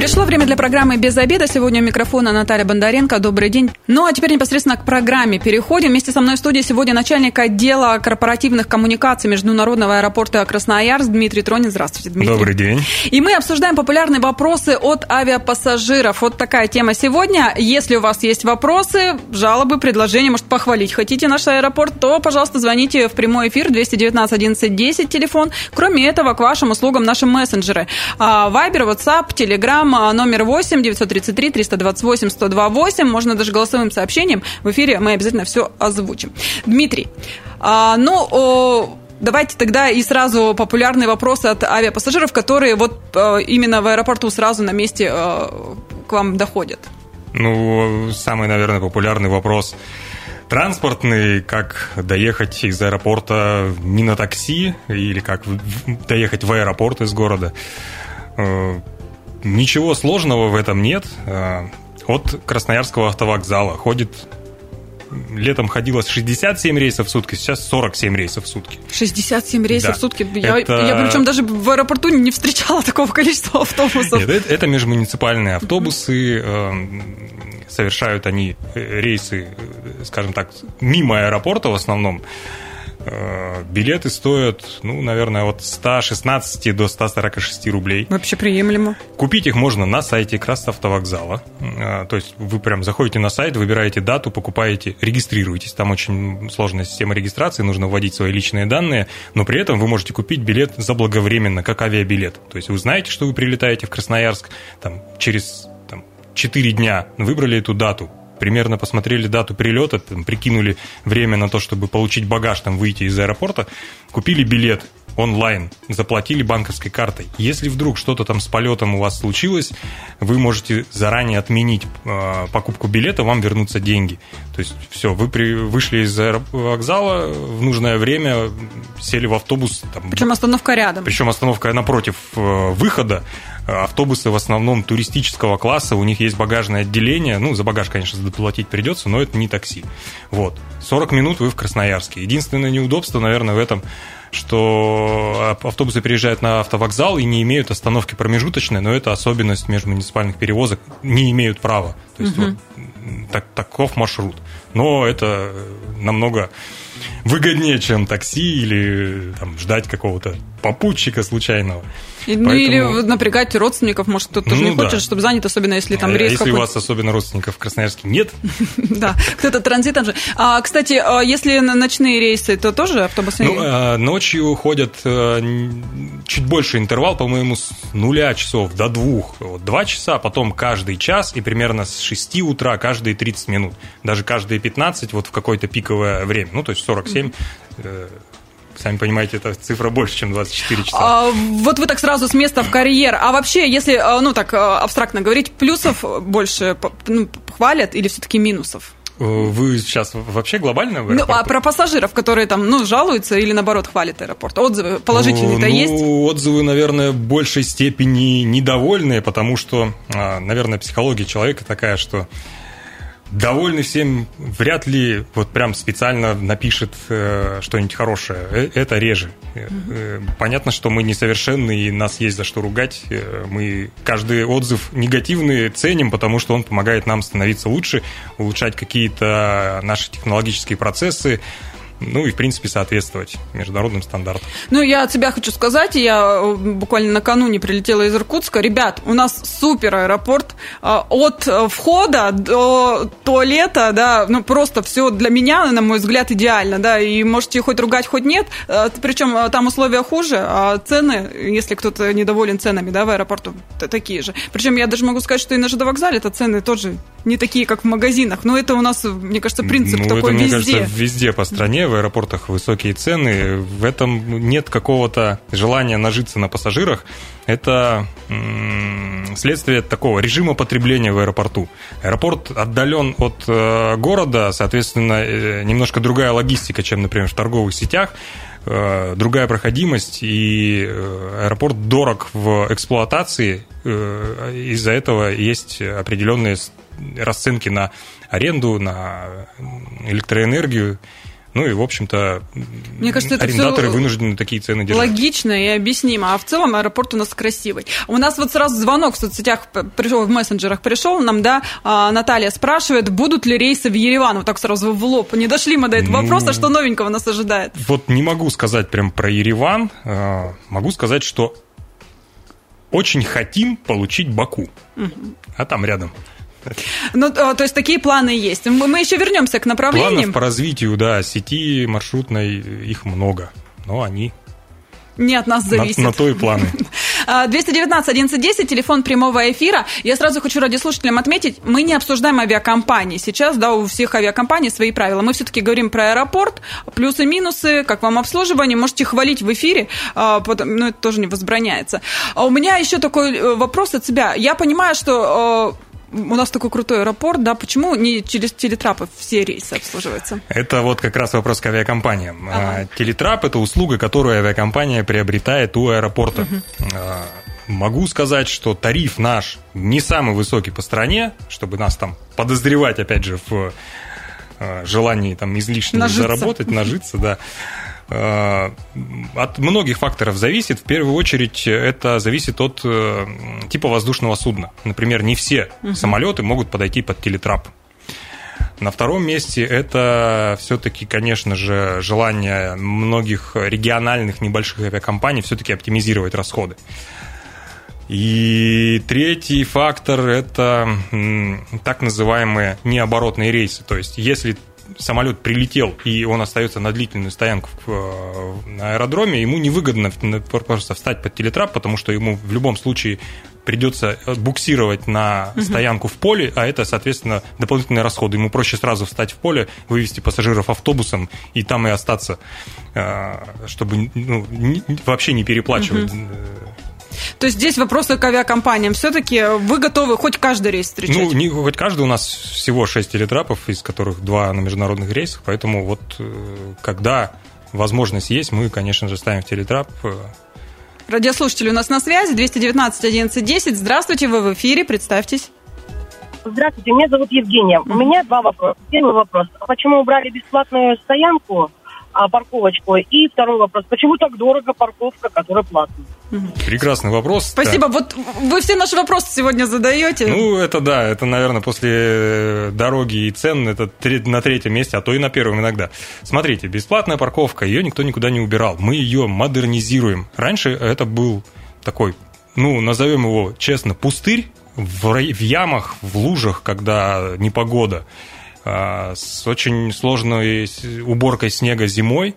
Пришло время для программы «Без обеда». Сегодня у микрофона Наталья Бондаренко. Добрый день. Ну, а теперь непосредственно к программе переходим. Вместе со мной в студии сегодня начальник отдела корпоративных коммуникаций Международного аэропорта Красноярск Дмитрий Тронин. Здравствуйте, Дмитрий. Добрый день. И мы обсуждаем популярные вопросы от авиапассажиров. Вот такая тема сегодня. Если у вас есть вопросы, жалобы, предложения, может, похвалить хотите наш аэропорт, то, пожалуйста, звоните в прямой эфир 219 11 10 телефон. Кроме этого, к вашим услугам наши мессенджеры. Вайбер, WhatsApp, Telegram, Телеграм номер 8 933 328 128. Можно даже голосовым сообщением. В эфире мы обязательно все озвучим. Дмитрий, а, ну, Давайте тогда и сразу популярные вопросы от авиапассажиров, которые вот именно в аэропорту сразу на месте к вам доходят. Ну, самый, наверное, популярный вопрос транспортный, как доехать из аэропорта не на такси или как доехать в аэропорт из города. Э, Ничего сложного в этом нет. А, от Красноярского автовокзала ходит летом ходило 67 рейсов в сутки, сейчас 47 рейсов в сутки. 67 рейсов да. в сутки? Я, это... я причем даже в аэропорту не встречала такого количества автобусов. Нет, это, это межмуниципальные автобусы. Mm-hmm. Совершают они э, рейсы, э, скажем так, мимо аэропорта в основном. Э, билеты стоят, ну, наверное, от 116 до 146 рублей. Вообще приемлемо. Купить их можно на сайте Красавтовокзала. Э, то есть вы прям заходите на сайт, выбираете дату, покупаете, регистрируетесь. Там очень сложная система регистрации, нужно вводить свои личные данные, но при этом вы можете купить билет заблаговременно, как авиабилет. То есть вы знаете, что вы прилетаете в Красноярск там, через там, 4 дня, выбрали эту дату, примерно посмотрели дату прилета, там, прикинули время на то, чтобы получить багаж, там, выйти из аэропорта, купили билет онлайн, заплатили банковской картой. Если вдруг что-то там с полетом у вас случилось, вы можете заранее отменить э, покупку билета, вам вернутся деньги. То есть все, вы при, вышли из вокзала в нужное время, сели в автобус. Там, причем остановка рядом. Причем остановка напротив э, выхода. Автобусы в основном туристического класса, у них есть багажное отделение. Ну, за багаж, конечно, заплатить придется, но это не такси. Вот. 40 минут вы в Красноярске. Единственное неудобство, наверное, в этом что автобусы приезжают на автовокзал и не имеют остановки промежуточной, но это особенность межмуниципальных перевозок, не имеют права. То есть угу. вот, так, таков маршрут. Но это намного выгоднее, чем такси или там, ждать какого-то попутчика случайного. Ну Поэтому... или напрягать родственников, может, кто-то тоже ну, не да. хочет, чтобы занят, особенно если там а рейс Если у вас особенно родственников в Красноярске нет. Да, кто-то транзитом же. А, кстати, а если ночные рейсы, то тоже автобусные? Ну, а, ночью ходят э, чуть больше интервал, по-моему, с нуля часов до двух. Два часа, потом каждый час и примерно с 6 утра каждые 30 минут. Даже каждые 15 вот в какое-то пиковое время. Ну, то есть 47 Сами понимаете, это цифра больше, чем 24 часа. А, вот вы так сразу с места в карьер. А вообще, если, а, ну так а, абстрактно говорить, плюсов больше ну, хвалят или все-таки минусов? Э, вы сейчас вообще глобально в Ну, а про пассажиров, которые там, ну, жалуются или, наоборот, хвалят аэропорт? Отзывы положительные-то ну, есть? отзывы, наверное, в большей степени недовольные, потому что, а, наверное, психология человека такая, что довольный всем вряд ли вот прям специально напишет э, что-нибудь хорошее. Э, это реже. Э, понятно, что мы несовершенны и нас есть за что ругать. Мы каждый отзыв негативный ценим, потому что он помогает нам становиться лучше, улучшать какие-то наши технологические процессы, ну и, в принципе, соответствовать международным стандартам. Ну, я от себя хочу сказать, я э, буквально накануне прилетела из Иркутска. Ребят, у нас супер аэропорт. Э, от входа до туалета, да, ну, просто все для меня, на мой взгляд, идеально, да, и можете хоть ругать, хоть нет. Э, Причем там условия хуже, а цены, если кто-то недоволен ценами, да, в аэропорту, такие же. Причем я даже могу сказать, что и на ЖД вокзале это цены тоже не такие, как в магазинах. Но это у нас, мне кажется, принцип ну, такой это, везде. мне кажется, везде по стране в аэропортах высокие цены, в этом нет какого-то желания нажиться на пассажирах. Это следствие такого режима потребления в аэропорту. Аэропорт отдален от э, города, соответственно, э, немножко другая логистика, чем, например, в торговых сетях. э, другая проходимость, и аэропорт дорог в эксплуатации. Из-за этого есть определенные расценки на аренду, на электроэнергию. Ну и, в общем-то, Мне кажется, это арендаторы вынуждены такие цены держать. Логично и объяснимо. А в целом аэропорт у нас красивый. У нас вот сразу звонок в соцсетях пришел, в мессенджерах пришел нам, да, а, Наталья спрашивает, будут ли рейсы в Ереван? Вот так сразу в лоб. Не дошли мы до этого ну, вопроса, что новенького нас ожидает? Вот не могу сказать прям про Ереван. А, могу сказать, что очень хотим получить Баку. Угу. А там рядом. Ну, то есть такие планы есть. Мы еще вернемся к направлениям. Планов по развитию, да, сети маршрутной, их много, но они не от нас зависит. На, на то и планы. 219 1110, телефон прямого эфира. Я сразу хочу радиослушателям отметить, мы не обсуждаем авиакомпании. Сейчас, да, у всех авиакомпаний свои правила. Мы все-таки говорим про аэропорт, плюсы-минусы, как вам обслуживание. Можете хвалить в эфире, а, но это тоже не возбраняется. А у меня еще такой э, вопрос от себя. Я понимаю, что у нас такой крутой аэропорт, да, почему не через телетрапы все рейсы обслуживаются? Это вот как раз вопрос к авиакомпаниям. Ага. Телетрап – это услуга, которую авиакомпания приобретает у аэропорта. Угу. Могу сказать, что тариф наш не самый высокий по стране, чтобы нас там подозревать, опять же, в а, желании там излишне нажиться. заработать, нажиться, да. Э, от многих факторов зависит. В первую очередь это зависит от э, типа воздушного судна. Например, не все угу. самолеты могут подойти под телетрап. На втором месте это все-таки, конечно же, желание многих региональных небольших авиакомпаний все-таки оптимизировать расходы. И третий фактор – это так называемые необоротные рейсы. То есть, если самолет прилетел, и он остается на длительную стоянку э, на аэродроме, ему невыгодно просто встать под телетрап, потому что ему в любом случае придется э, буксировать на угу. стоянку в поле, а это, соответственно, дополнительные расходы. Ему проще сразу встать в поле, вывести пассажиров автобусом и там и остаться, э, чтобы ну, вообще не переплачивать. Угу. То есть здесь вопросы к авиакомпаниям. Все-таки вы готовы хоть каждый рейс встречать? Ну, не хоть каждый. У нас всего 6 телетрапов, из которых два на международных рейсах. Поэтому вот э, когда возможность есть, мы, конечно же, ставим в телетрап. Радиослушатели у нас на связи. 219 11 10. Здравствуйте, вы в эфире. Представьтесь. Здравствуйте, меня зовут Евгения. У меня два вопроса. Первый вопрос. Почему убрали бесплатную стоянку а, парковочку. И второй вопрос. Почему так дорого парковка, которая платная? Прекрасный вопрос. Спасибо. Да. Вот вы все наши вопросы сегодня задаете. Ну, это да, это, наверное, после э, дороги и цен это на третьем месте, а то и на первом иногда. Смотрите, бесплатная парковка, ее никто никуда не убирал. Мы ее модернизируем. Раньше это был такой, ну, назовем его честно, пустырь в, в ямах, в лужах, когда непогода. А, с очень сложной уборкой снега зимой,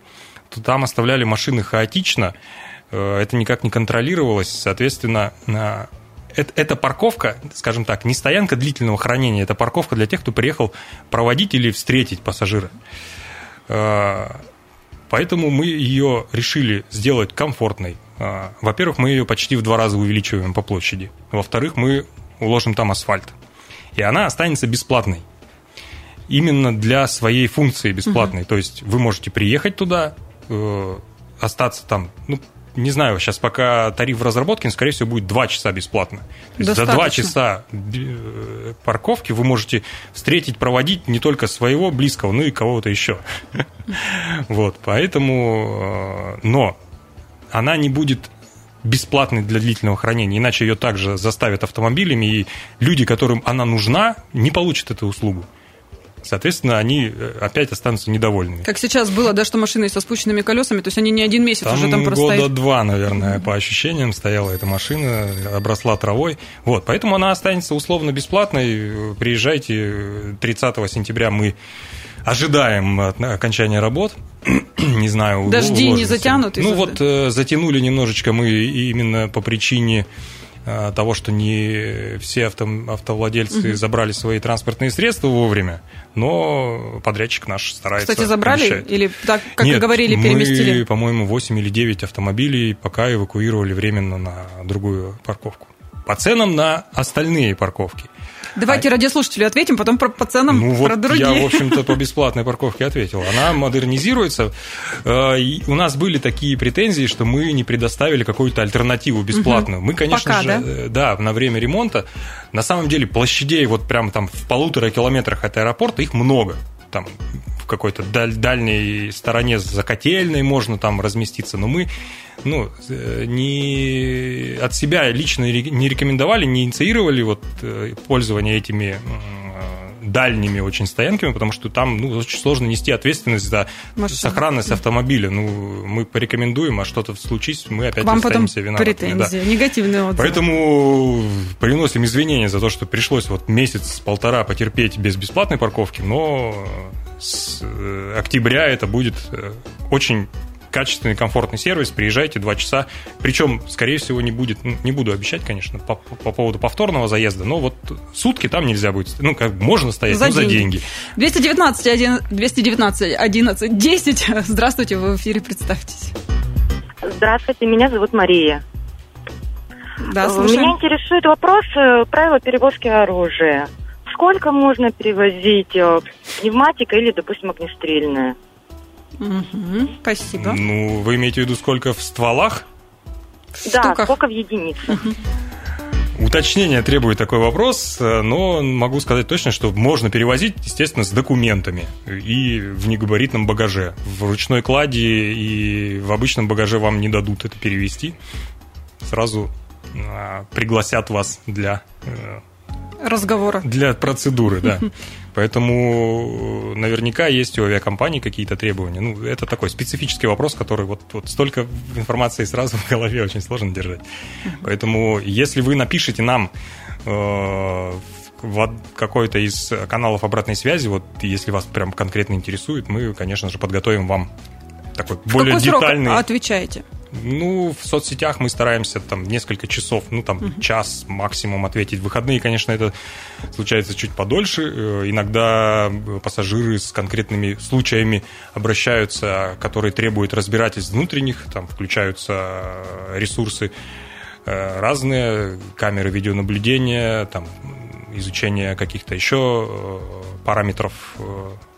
то там оставляли машины хаотично, э, это никак не контролировалось, соответственно, это парковка, скажем так, не стоянка длительного хранения, это парковка для тех, кто приехал проводить или встретить пассажира. А, поэтому мы ее решили сделать комфортной. А, во-первых, мы ее почти в два раза увеличиваем по площади. Во-вторых, мы уложим там асфальт. И она останется бесплатной именно для своей функции бесплатной. Угу. То есть вы можете приехать туда, э, остаться там, ну, не знаю, сейчас пока тариф в разработке, но, скорее всего, будет 2 часа бесплатно. То есть за 2 часа э, парковки вы можете встретить, проводить не только своего близкого, но и кого-то еще. Вот, поэтому... Э, но она не будет бесплатной для длительного хранения, иначе ее также заставят автомобилями, и люди, которым она нужна, не получат эту услугу соответственно, они э, опять останутся недовольными. Как сейчас было, да, что машины со спущенными колесами, то есть они не один месяц там уже там просто года два, наверное, по ощущениям стояла эта машина, обросла травой. Вот, поэтому она останется условно бесплатной. Приезжайте 30 сентября мы ожидаем окончания работ. не знаю, Дожди не затянут? Ну вот э, затянули немножечко мы именно по причине того, что не все авто, автовладельцы угу. забрали свои транспортные средства вовремя, но подрядчик наш старается. Кстати, забрали обещать. или так, как Нет, и говорили, переместили? Мы, по-моему, 8 или 9 автомобилей пока эвакуировали временно на другую парковку. По ценам на остальные парковки. Давайте а... радиослушателю ответим, потом про, по ценам ну, про вот другие. Я, в общем-то, по бесплатной парковке ответил. Она модернизируется. Э, у нас были такие претензии, что мы не предоставили какую-то альтернативу бесплатную. Угу. Мы, конечно Пока, же, да? Э, да, на время ремонта. На самом деле площадей вот прям там в полутора километрах от аэропорта их много там в какой-то даль, дальней стороне за котельной можно там разместиться, но мы ну, э, не от себя лично не рекомендовали, не инициировали вот э, пользование этими дальними очень стоянками, потому что там ну, очень сложно нести ответственность за Машина. сохранность автомобиля. Ну, мы порекомендуем, а что-то случись, мы опять Вам останемся потом виноватыми. претензии, да. негативные отзывы. Поэтому приносим извинения за то, что пришлось вот месяц-полтора потерпеть без бесплатной парковки, но с э, октября это будет э, очень качественный, комфортный сервис, приезжайте два часа. Причем, скорее всего, не будет, ну, не буду обещать, конечно, по, по поводу повторного заезда, но вот сутки там нельзя будет, ну, как можно стоять, за, ну, за деньги. 219, 1, 219 11 10. Здравствуйте, вы в эфире, представьтесь. Здравствуйте, меня зовут Мария. Да, слушаем. Меня интересует вопрос э, правила перевозки оружия. Сколько можно перевозить э, пневматика или, допустим, огнестрельное? Угу, спасибо. Ну, вы имеете в виду сколько в стволах? В да, штуках. сколько в единицах. Уточнение требует такой вопрос, но могу сказать точно, что можно перевозить, естественно, с документами и в негабаритном багаже. В ручной кладе и в обычном багаже вам не дадут это перевести. Сразу а, пригласят вас для э, разговора. Для процедуры, да. Поэтому э, наверняка есть у авиакомпаний какие-то требования. Ну, это такой специфический вопрос, который вот, вот столько информации сразу в голове очень сложно держать. Поэтому если вы напишите нам э, в какой-то из каналов обратной связи, вот если вас прям конкретно интересует, мы, конечно же, подготовим вам такой в более какой детальный. Срок отвечаете? Ну, в соцсетях мы стараемся там несколько часов, ну там uh-huh. час максимум ответить. В выходные, конечно, это случается чуть подольше. Э, иногда пассажиры с конкретными случаями обращаются, которые требуют разбирательств внутренних, там включаются ресурсы э, разные, камеры видеонаблюдения, там изучение каких-то еще э, параметров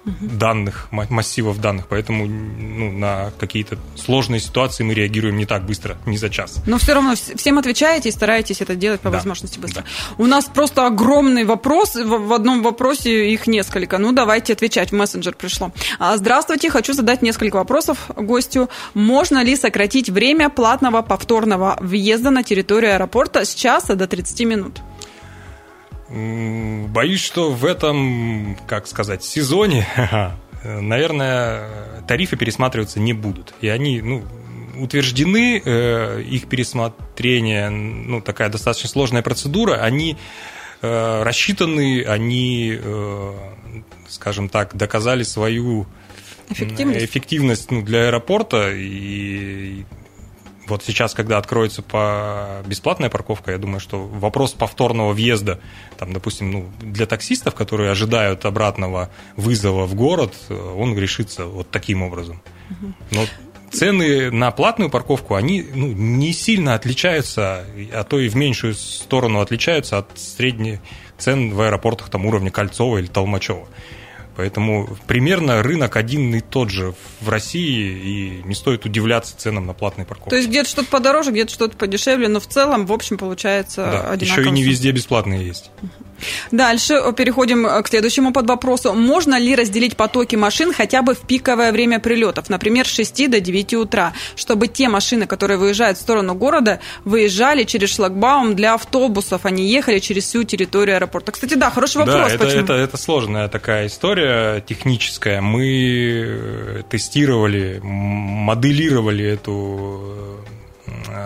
данных, массивов данных, поэтому ну, на какие-то сложные ситуации мы реагируем не так быстро, не за час. Но все равно всем отвечаете и стараетесь это делать по да. возможности быстро. Да. У нас просто огромный вопрос, в одном вопросе их несколько. Ну, давайте отвечать, в мессенджер пришло. А, здравствуйте, хочу задать несколько вопросов гостю. Можно ли сократить время платного повторного въезда на территорию аэропорта с часа до 30 минут? Боюсь, что в этом, как сказать, сезоне, наверное, тарифы пересматриваться не будут. И они, ну, утверждены, э, их пересмотрение, ну, такая достаточно сложная процедура, они э, рассчитаны, они, э, скажем так, доказали свою эффективность, эффективность ну, для аэропорта, и вот сейчас, когда откроется по бесплатная парковка, я думаю, что вопрос повторного въезда, там, допустим, ну, для таксистов, которые ожидают обратного вызова в город, он решится вот таким образом. Но цены на платную парковку, они ну, не сильно отличаются, а то и в меньшую сторону отличаются от средних цен в аэропортах там, уровня Кольцова или Толмачева. Поэтому примерно рынок один и тот же в России, и не стоит удивляться ценам на платные парковки. То есть где-то что-то подороже, где-то что-то подешевле, но в целом, в общем, получается да, одинаково. Еще и не везде бесплатные есть. Дальше переходим к следующему подвопросу. Можно ли разделить потоки машин хотя бы в пиковое время прилетов, например, с 6 до 9 утра, чтобы те машины, которые выезжают в сторону города, выезжали через шлагбаум для автобусов, а не ехали через всю территорию аэропорта? Кстати, да, хороший вопрос. Да, это, почему? это, это сложная такая история техническая. Мы э, тестировали, моделировали эту Э,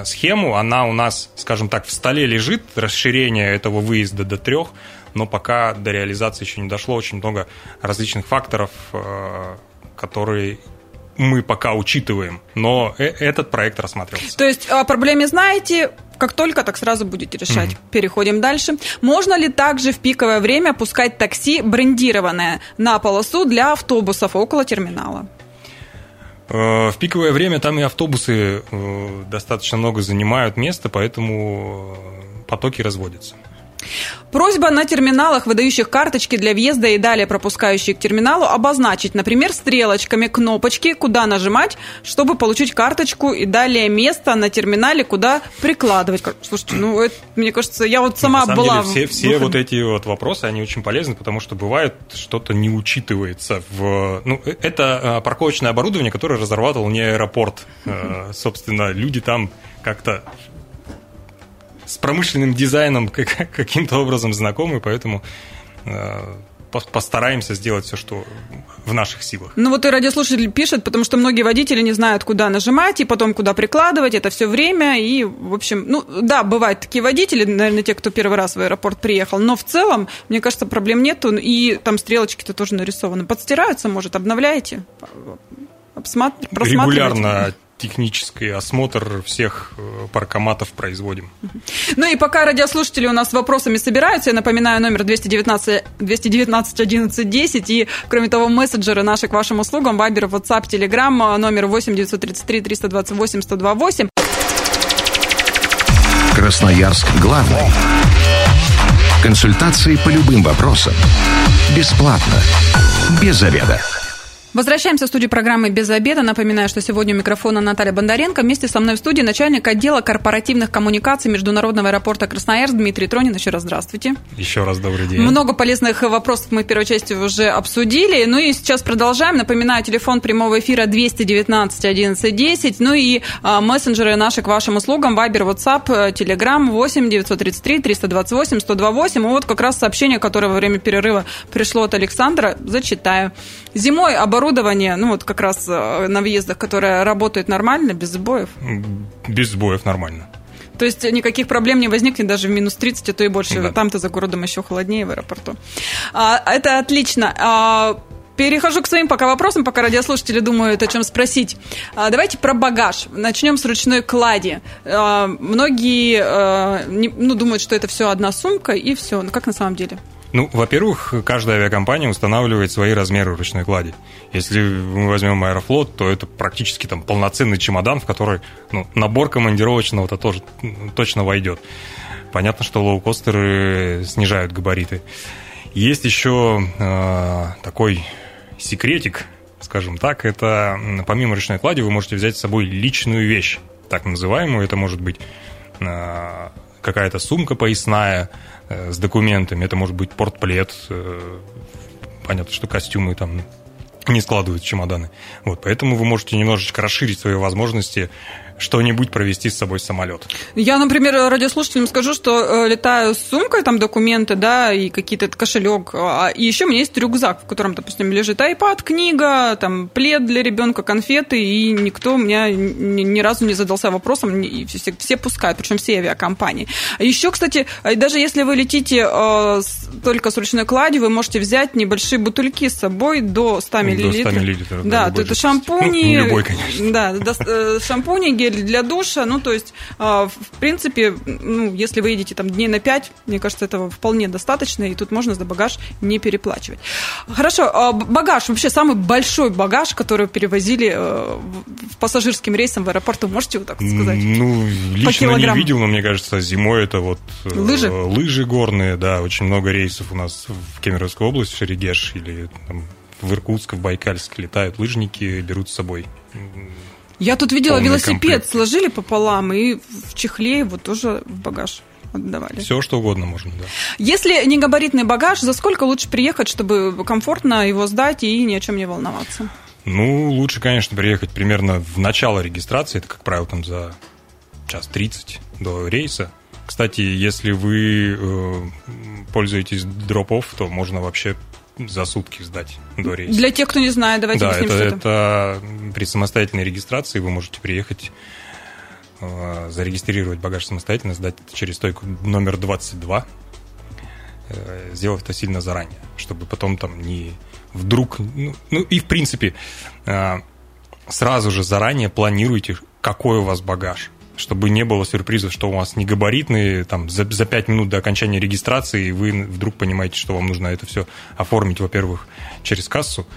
схему. Она у нас, скажем так, в столе лежит, расширение этого выезда до трех, но пока до реализации еще не дошло. Очень много различных факторов, э, которые мы пока учитываем, но э, этот проект рассматривался. То есть о проблеме знаете, как только, так сразу будете решать. Mm-hmm. Переходим дальше. Можно ли также в пиковое время пускать такси брендированное на полосу для автобусов около терминала? Э, в пиковое время там и автобусы э, достаточно много занимают места, поэтому э, потоки разводятся. Просьба на терминалах, выдающих карточки для въезда и далее пропускающие к терминалу, обозначить, например, стрелочками кнопочки, куда нажимать, чтобы получить карточку и далее место на терминале, куда прикладывать. Слушайте, ну, это, мне кажется, я вот сама на была... Деле, все, все вот эти вот вопросы, они очень полезны, потому что бывает что-то не учитывается в... Ну, э, это а, парковочное оборудование, которое разрабатывал не аэропорт. Uh-huh. Собственно, люди там как-то с промышленным дизайном каким-то образом знакомы, поэтому э, постараемся сделать все, что в наших силах. Ну вот и радиослушатель пишет, потому что многие водители не знают, куда нажимать и потом куда прикладывать, это все время, и, в общем, ну да, бывают такие водители, наверное, те, кто первый раз в аэропорт приехал, но в целом, мне кажется, проблем нету, и там стрелочки-то тоже нарисованы. Подстираются, может, обновляете? Регулярно технический осмотр всех э, паркоматов производим. Ну и пока радиослушатели у нас с вопросами собираются, я напоминаю номер 219, 219 11 10 и, кроме того, мессенджеры наши к вашим услугам, Вайбер, WhatsApp, Telegram, номер 8 933 328 128. Красноярск главный. Консультации по любым вопросам. Бесплатно. Без заведа. Возвращаемся в студию программы «Без обеда». Напоминаю, что сегодня у микрофона Наталья Бондаренко. Вместе со мной в студии начальник отдела корпоративных коммуникаций Международного аэропорта Красноярск Дмитрий Тронин. Еще раз здравствуйте. Еще раз добрый день. Много полезных вопросов мы в первой части уже обсудили. Ну и сейчас продолжаем. Напоминаю, телефон прямого эфира 219 11 10. Ну и а, мессенджеры наши к вашим услугам. Вайбер, WhatsApp, Telegram 8 933 328 128. И вот как раз сообщение, которое во время перерыва пришло от Александра. Зачитаю. Зимой оборудование, ну вот как раз э, на въездах, которое работает нормально, без сбоев? Без сбоев нормально. То есть никаких проблем не возникнет даже в минус 30, а то и больше. Да. Там-то за городом еще холоднее в аэропорту. А, это отлично. А, перехожу к своим пока вопросам, пока радиослушатели думают, о чем спросить. А, давайте про багаж. Начнем с ручной клади. А, многие а, не, ну, думают, что это все одна сумка и все. Но как на самом деле? Ну, во-первых, каждая авиакомпания устанавливает свои размеры ручной клади. Если мы возьмем Аэрофлот, то это практически там полноценный чемодан, в который ну, набор командировочного-то тоже точно войдет. Понятно, что лоукостеры снижают габариты. Есть еще э, такой секретик, скажем так, это помимо ручной клади вы можете взять с собой личную вещь, так называемую. Это может быть э, какая-то сумка поясная, с документами. Это может быть портплет. Э, понятно, что костюмы там не складывают чемоданы. Вот, поэтому вы можете немножечко расширить свои возможности что-нибудь провести с собой самолет. Я, например, радиослушателям скажу, что э, летаю с сумкой, там документы, да, и какие-то кошелек, а, и еще у меня есть рюкзак, в котором, допустим, лежит iPad, книга, там плед для ребенка, конфеты, и никто у меня ни, ни разу не задался вопросом, и все, все пускают, причем все авиакомпании. Еще, кстати, э, даже если вы летите э, с, только с ручной кладью, вы можете взять небольшие бутыльки с собой до 100 миллилитров. До 100 миллилитров. Да, да это шампуни. Ну, любой, конечно. Да, э, шампуни, гель для душа. Ну, то есть, а, в принципе, ну, если вы едете там дней на 5, мне кажется, этого вполне достаточно, и тут можно за багаж не переплачивать. Хорошо, а, багаж, вообще самый большой багаж, который перевозили э, в пассажирским рейсом в аэропорт, можете вы так сказать? Ну, лично не видел, но мне кажется, зимой это вот... Э, лыжи? Лыжи горные, да, очень много рейсов у нас в Кемеровской области, в Шерегеш или там, в Иркутск, в Байкальск летают лыжники, берут с собой я тут видела велосипед, комплект. сложили пополам и в чехле его тоже в багаж отдавали. Все, что угодно можно, да. Если не габаритный багаж, за сколько лучше приехать, чтобы комфортно его сдать и ни о чем не волноваться? Ну, лучше, конечно, приехать примерно в начало регистрации, это, как правило, там за час 30 до рейса. Кстати, если вы э, пользуетесь дропов, то можно вообще за сутки сдать до рейса. Для тех, кто не знает, давайте да, объясним, это, это при самостоятельной регистрации вы можете приехать, э, зарегистрировать багаж самостоятельно, сдать через стойку номер 22, э, сделав это сильно заранее, чтобы потом там не вдруг... Ну, ну и в принципе э, сразу же заранее планируйте, какой у вас багаж чтобы не было сюрпризов, что у вас не габаритные, там, за, за 5 минут до окончания регистрации, и вы вдруг понимаете, что вам нужно это все оформить, во-первых, через кассу,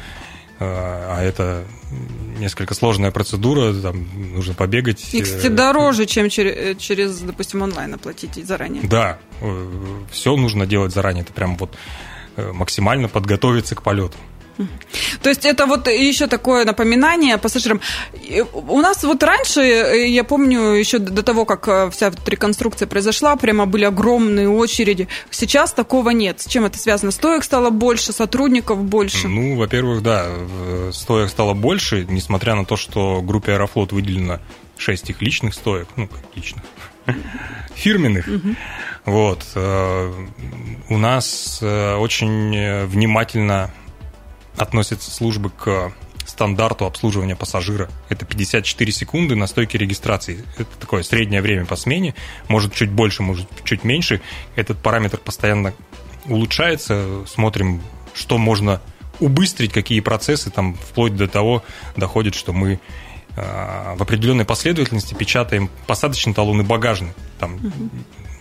а это несколько сложная процедура, там нужно побегать. И, кстати, дороже, чем через, через, допустим, онлайн оплатить заранее. Да, все нужно делать заранее, это прям вот максимально подготовиться к полету. То есть это вот еще такое напоминание пассажирам. У нас вот раньше, я помню, еще до того, как э, вся реконструкция произошла, прямо были огромные очереди. Сейчас такого нет. С чем это связано? Стоек стало больше, сотрудников больше? Ну, во-первых, да, стоек стало больше, несмотря на то, что группе Аэрофлот выделено 6 их личных стоек, ну, как личных, фирменных. Вот. Э, у нас э, очень внимательно относятся службы к стандарту обслуживания пассажира. Это 54 секунды на стойке регистрации. Это такое среднее время по смене. Может чуть больше, может чуть меньше. Этот параметр постоянно улучшается. Смотрим, что можно убыстрить, какие процессы, там, вплоть до того доходит, что мы э, в определенной последовательности печатаем посадочный талон и багажный. Там, угу.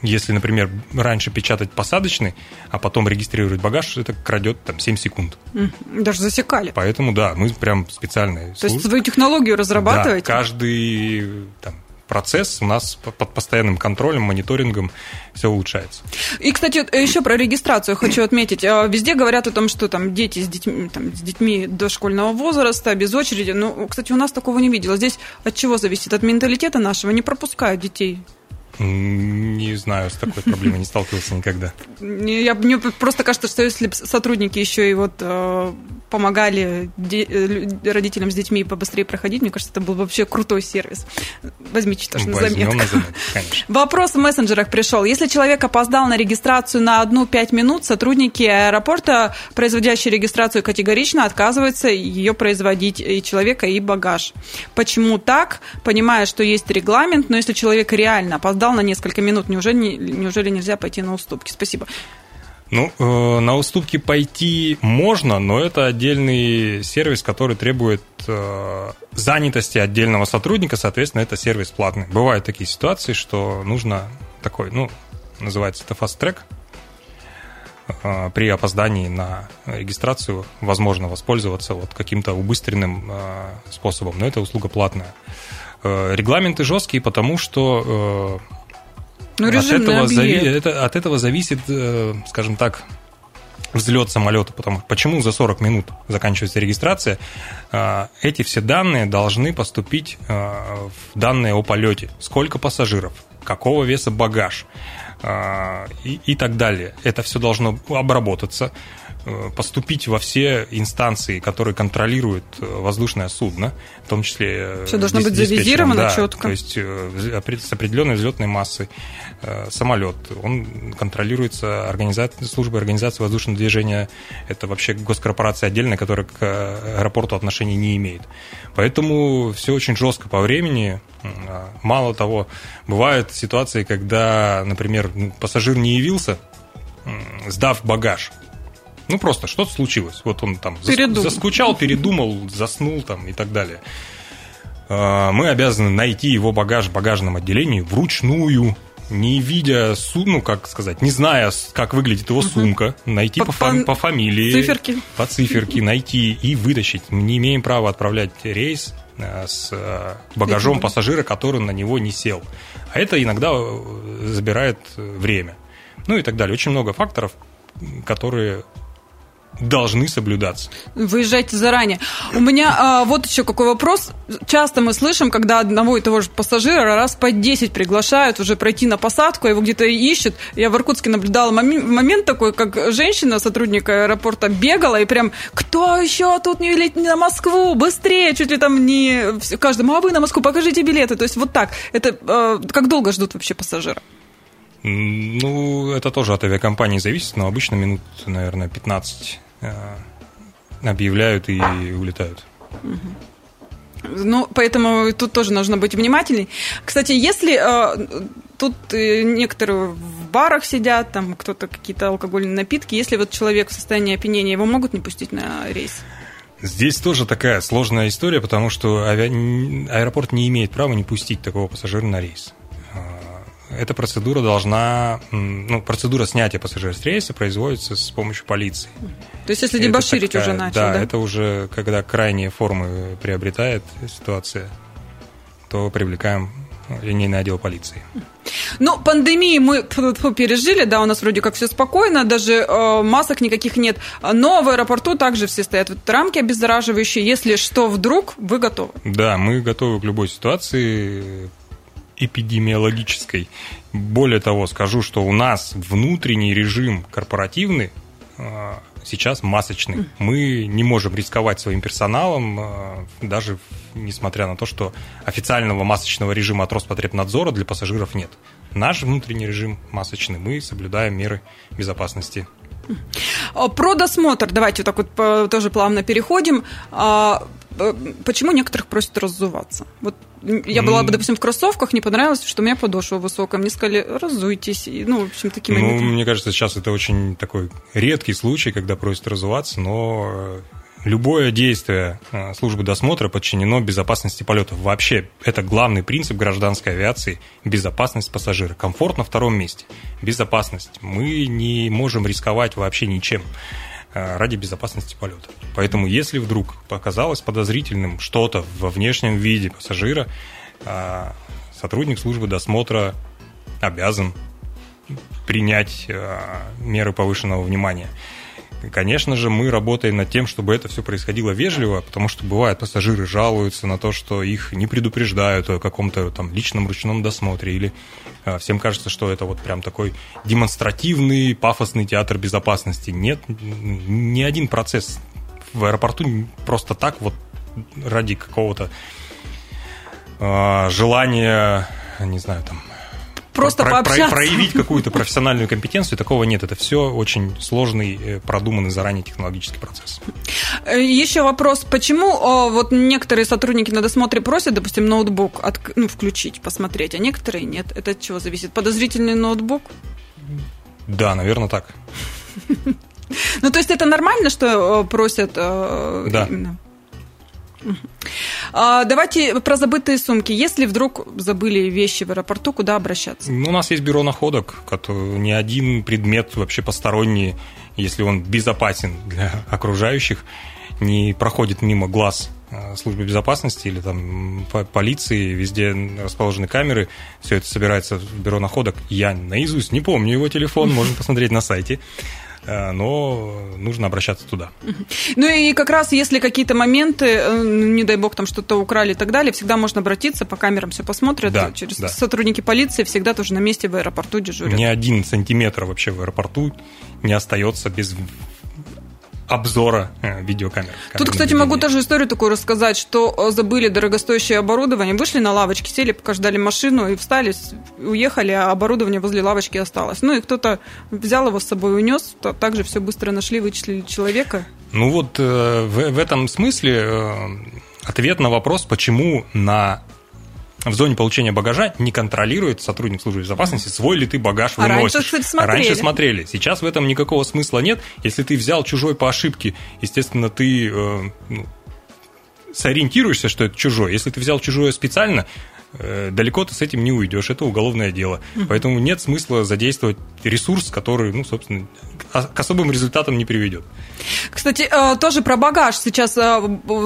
Если, например, раньше печатать посадочный, а потом регистрировать багаж, это крадет там 7 секунд. Даже засекали. Поэтому, да, мы прям специальные. То есть свою технологию разрабатываете? Да, каждый там, процесс у нас под постоянным контролем, мониторингом все улучшается. И, кстати, еще про регистрацию хочу отметить. А, везде говорят о том, что там дети с детьми, там, с детьми дошкольного возраста, без очереди. Ну, кстати, у нас такого не видела. Здесь от чего зависит? От менталитета нашего. Не пропускают детей не знаю, с такой проблемой не сталкивался никогда. Я, мне просто кажется, что если сотрудники еще и вот э, помогали де, э, родителям с детьми побыстрее проходить, мне кажется, это был вообще крутой сервис. Возьмите тоже на заметку. На заметку Вопрос в мессенджерах пришел. Если человек опоздал на регистрацию на одну-пять минут, сотрудники аэропорта, производящие регистрацию, категорично отказываются ее производить и человека, и багаж. Почему так? Понимая, что есть регламент, но если человек реально опоздал опоздал на несколько минут, неужели, неужели нельзя пойти на уступки? Спасибо. Ну, э, на уступки пойти можно, но это отдельный сервис, который требует э, занятости отдельного сотрудника, соответственно, это сервис платный. Бывают такие ситуации, что нужно такой, ну, называется это fast-track, э, при опоздании на регистрацию возможно воспользоваться вот каким-то убыстренным э, способом, но это услуга платная. Э, регламенты жесткие, потому что э, ну, от, этого зави... это, от этого зависит, э, скажем так, взлет самолета. Потому... Почему за 40 минут заканчивается регистрация? Эти все данные должны поступить в данные о полете. Сколько пассажиров, какого веса багаж и, и так далее. Это все должно обработаться. Э, поступить во все инстанции, которые контролируют э, воздушное судно, в том числе... Э, все должно быть завизировано да, четко. То есть с определенной взлетной массой самолет, он контролируется организацией, службой организации воздушного движения, это вообще госкорпорация отдельная, которая к аэропорту отношений не имеет. Поэтому все очень жестко по времени. Мало того, бывают ситуации, когда, например, пассажир не явился, сдав багаж, ну, просто что-то случилось. Вот он там Передум. заскучал, передумал, заснул там и так далее. А, мы обязаны найти его багаж в багажном отделении вручную, не видя, ну, как сказать, не зная, как выглядит его сумка, найти по, по, фам, по фамилии, циферки. по циферке, найти и вытащить. Мы не имеем права отправлять рейс э, с э, багажом пассажира, который на него не сел. А это иногда э, забирает время. Ну и так далее. Очень много факторов, которые должны соблюдаться. Выезжайте заранее. У меня а, вот еще какой вопрос. Часто мы слышим, когда одного и того же пассажира раз по 10 приглашают уже пройти на посадку, его где-то ищут. Я в Иркутске наблюдала момент, момент такой, как женщина, сотрудник аэропорта, бегала и прям, кто еще тут не летит на Москву? Быстрее! Чуть ли там не каждому, а вы на Москву, покажите билеты. То есть вот так. Это а, как долго ждут вообще пассажира? Ну, это тоже от авиакомпании зависит, но обычно минут, наверное, 15 э, объявляют и улетают. Ну, поэтому тут тоже нужно быть внимательней. Кстати, если э, тут э, некоторые в барах сидят, там кто-то какие-то алкогольные напитки, если вот человек в состоянии опьянения, его могут не пустить на рейс? Здесь тоже такая сложная история, потому что аэропорт не имеет права не пустить такого пассажира на рейс эта процедура должна, ну, процедура снятия пассажира с рейса производится с помощью полиции. То есть, если дебоширить уже начал, да, да? это уже, когда крайние формы приобретает ситуация, то привлекаем линейный отдел полиции. Ну, пандемии мы пережили, да, у нас вроде как все спокойно, даже э, масок никаких нет. Но в аэропорту также все стоят вот рамки обеззараживающие. Если что, вдруг, вы готовы? Да, мы готовы к любой ситуации эпидемиологической. Более того, скажу, что у нас внутренний режим корпоративный э, сейчас масочный. Мы не можем рисковать своим персоналом, э, даже несмотря на то, что официального масочного режима от Роспотребнадзора для пассажиров нет. Наш внутренний режим масочный. Мы соблюдаем меры безопасности. Про досмотр давайте вот так вот тоже плавно переходим. А, Э, почему некоторых просят раззуваться? Вот я была бы, допустим, в кроссовках, не понравилось, что у меня подошва высокая. Мне сказали, разуйтесь. Ну, в общем, такие Ну, мне кажется, сейчас это очень такой редкий случай, когда просят разуваться, но э, любое действие э, службы досмотра подчинено безопасности полетов. Вообще, это главный принцип гражданской авиации – безопасность пассажира. Комфорт на втором месте. Безопасность. Мы не можем рисковать вообще ничем. Э, ради безопасности полета. Поэтому, если вдруг показалось подозрительным что-то во внешнем виде пассажира, э, сотрудник службы досмотра обязан принять э, меры повышенного внимания. Конечно же, мы работаем над тем, чтобы это все происходило вежливо, потому что бывает, пассажиры жалуются на то, что их не предупреждают о каком-то там личном ручном досмотре, или а, всем кажется, что это вот прям такой демонстративный, пафосный театр безопасности. Нет, ни один процесс в аэропорту просто так вот ради какого-то э, желания, не знаю, там просто про, пообщаться. проявить какую-то профессиональную компетенцию, такого нет. Это все очень сложный, э, продуманный заранее технологический процесс. Э, Еще вопрос, почему вот некоторые сотрудники на досмотре просят, допустим, ноутбук от, ну, включить, посмотреть, а некоторые нет? Это от чего зависит? Подозрительный ноутбук? Да, наверное, так. Ну, то есть это нормально, что просят? Э, да. Именно? А, давайте про забытые сумки. Если вдруг забыли вещи в аэропорту, куда обращаться? Ну, у нас есть бюро находок, ни один предмет вообще посторонний, если он безопасен для окружающих, не проходит мимо глаз э, службы безопасности или там полиции, везде расположены камеры, все это собирается в бюро находок. Я наизусть не помню его телефон, можно посмотреть на сайте. Э, но нужно обращаться туда. Ну и как раз если какие-то моменты, э, ну, не дай бог, там что-то украли и так далее, всегда можно обратиться, по камерам все посмотрят, да, через да. сотрудники полиции всегда тоже на месте в аэропорту дежурят. Ни один сантиметр вообще в аэропорту не остается без обзора э, видеокамер. Тут, кстати, могу тоже историю такую рассказать, что э, забыли дорогостоящее оборудование, вышли на лавочке, сели, пока ждали машину и встали, уехали, а оборудование возле лавочки осталось. Ну и кто-то взял его с собой, унес, также все быстро нашли, вычислили человека. Ну вот э, в, в этом смысле ответ на вопрос, почему на в зоне получения багажа не контролирует сотрудник службы безопасности, свой ли ты багаж выносишь. А раньше, кстати, смотрели. раньше смотрели. Сейчас в этом никакого смысла нет. Если ты взял чужой по ошибке, естественно, ты э, ну, сориентируешься, что это чужой. Если ты взял чужое специально, э, далеко ты с этим не уйдешь. Это уголовное дело. Поэтому нет смысла задействовать ресурс, который, ну, собственно, к особым результатам не приведет. Кстати, э, тоже про багаж. Сейчас э,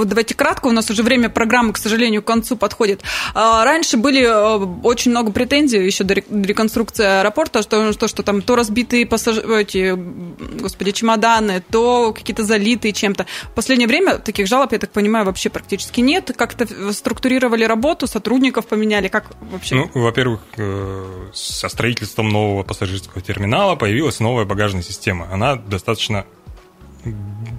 давайте кратко, у нас уже время программы, к сожалению, к концу подходит. Э, раньше были очень много претензий еще до реконструкции аэропорта, что, что, что там то разбитые пассаж... эти, господи, чемоданы, то какие-то залитые чем-то. В последнее время таких жалоб, я так понимаю, вообще практически нет. Как-то структурировали работу, сотрудников поменяли, как вообще? Ну, во-первых, со строительством нового пассажирского терминала появилась новая багажная система. Она достаточно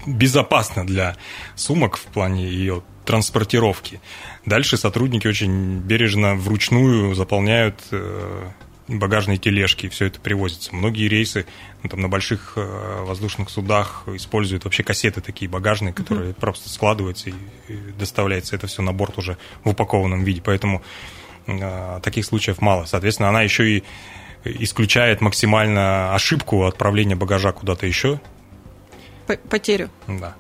безопасна для сумок в плане ее транспортировки. Дальше сотрудники очень бережно вручную заполняют э, багажные тележки, все это привозится. Многие рейсы ну, там, на больших э, воздушных судах используют вообще кассеты такие багажные, которые mm-hmm. просто складываются и, и доставляется это все на борт уже в упакованном виде. Поэтому э, таких случаев мало. Соответственно, она еще и исключает максимально ошибку отправления багажа куда-то еще, Потерю. Да.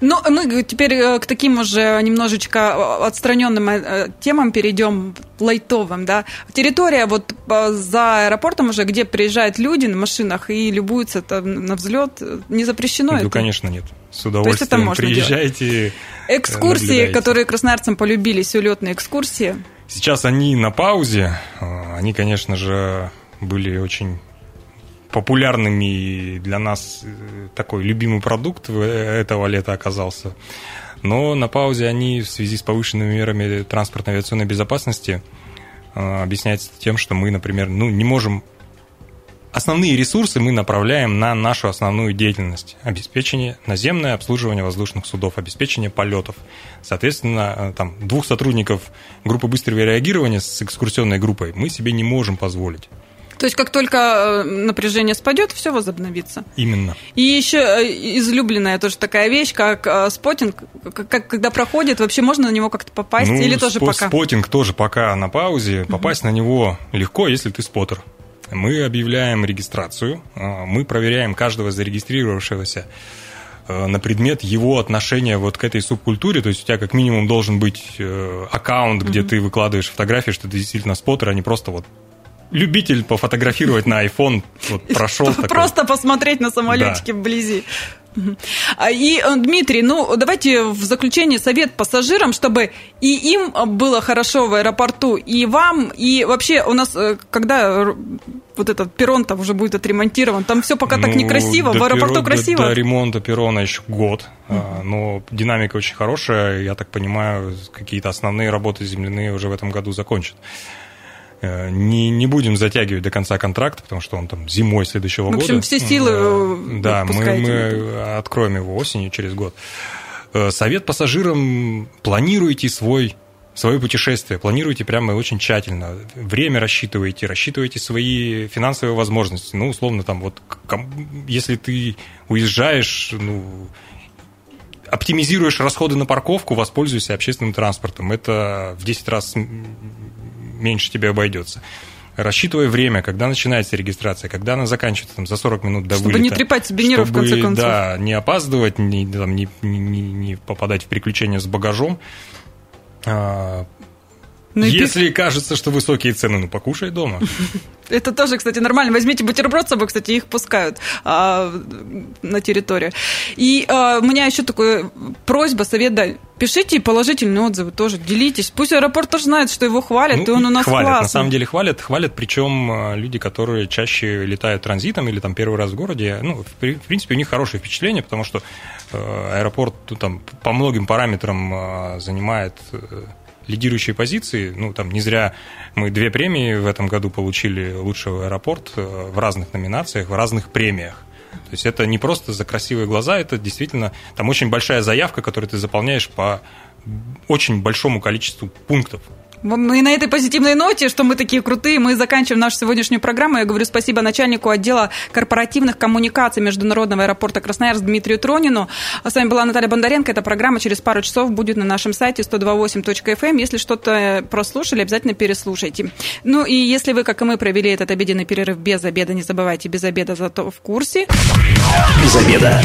Ну, мы теперь э, к таким уже немножечко э, отстраненным э, темам перейдем, лайтовым, да. Территория вот за аэропортом уже, где приезжают люди на машинах и любуются там на взлет, не запрещено ну, это? конечно, нет. С удовольствием это можно приезжайте. Делать. Экскурсии, наблюдайте. которые красноярцам полюбились, улетные экскурсии. Сейчас они на паузе. Они, конечно же, были очень популярными для нас э, такой любимый продукт этого лета оказался. Но на паузе они в связи с повышенными мерами транспортной авиационной безопасности э, объясняется тем, что мы, например, ну, не можем Основные ресурсы мы направляем на нашу основную деятельность. Обеспечение, наземное обслуживание воздушных судов, обеспечение полетов. Соответственно, э, там, двух сотрудников группы быстрого реагирования с экскурсионной группой мы себе не можем позволить. То есть, как только э, напряжение спадет, все возобновится. Именно. И еще э, излюбленная тоже такая вещь, как э, спотинг, как, когда проходит, вообще можно на него как-то попасть ну, или тоже спо- пока? Спотинг тоже пока на паузе. Попасть угу. на него легко, если ты спотер. Мы объявляем регистрацию, мы проверяем каждого зарегистрировавшегося на предмет его отношения вот к этой субкультуре. То есть у тебя как минимум должен быть аккаунт, где mm-hmm. ты выкладываешь фотографии, что ты действительно спотер, а не просто вот любитель пофотографировать на iPhone вот, прошел. Просто такой. посмотреть на самолетики да. вблизи. А, и, э, Дмитрий, ну, давайте в заключение совет пассажирам, чтобы и им было хорошо в аэропорту, и вам, и вообще у нас, э, когда вот этот перрон там уже будет отремонтирован, там все пока ну, так некрасиво, в аэропорту перрон, красиво. До, до ремонта перрона еще год, uh-huh. но динамика очень хорошая, я так понимаю, какие-то основные работы земляные уже в этом году закончат. Э, не, не будем затягивать до конца контракт, потому что он там зимой следующего года. В общем, все силы э, Да, мы, мы откроем его осенью через год. Э, совет пассажирам, планируйте свой свое путешествие, планируйте прямо очень тщательно. Время рассчитывайте, рассчитывайте свои финансовые возможности. Ну, условно, там вот, если ты уезжаешь, ну, оптимизируешь расходы на парковку, воспользуйся общественным транспортом. Это в 10 раз меньше тебе обойдется. Рассчитывая время, когда начинается регистрация, когда она заканчивается там, за 40 минут до чтобы вылета. Чтобы не трепать себе нервы, чтобы, в конце концов. Да, не опаздывать, не, там, не, не, не попадать в приключения с багажом. А, ну, Если и... кажется, что высокие цены, ну покушай дома. Это тоже, кстати, нормально. Возьмите бутерброд с собой, кстати, их пускают а, на территорию. И а, у меня еще такая просьба, совет, да, пишите положительные отзывы тоже, делитесь. Пусть аэропорт тоже знает, что его хвалят, ну, и он у нас хвалят, классный. на самом деле хвалят, хвалят, причем а, люди, которые чаще летают транзитом или там первый раз в городе, ну, в, принципе, у них хорошее впечатление, потому что э, аэропорт ну, там по многим параметрам э, занимает э, лидирующие позиции. Ну, там не зря мы две премии в этом году получили лучший аэропорт э, в разных номинациях, в разных премиях. То есть это не просто за красивые глаза, это действительно там очень большая заявка, которую ты заполняешь по очень большому количеству пунктов. Мы на этой позитивной ноте, что мы такие крутые, мы заканчиваем нашу сегодняшнюю программу. Я говорю спасибо начальнику отдела корпоративных коммуникаций Международного аэропорта Красноярск Дмитрию Тронину. А с вами была Наталья Бондаренко. Эта программа через пару часов будет на нашем сайте 128.fm. Эм. Если что-то прослушали, обязательно переслушайте. Ну и если вы, как и мы, провели этот обеденный перерыв без обеда, не забывайте, без обеда зато в курсе. Без обеда.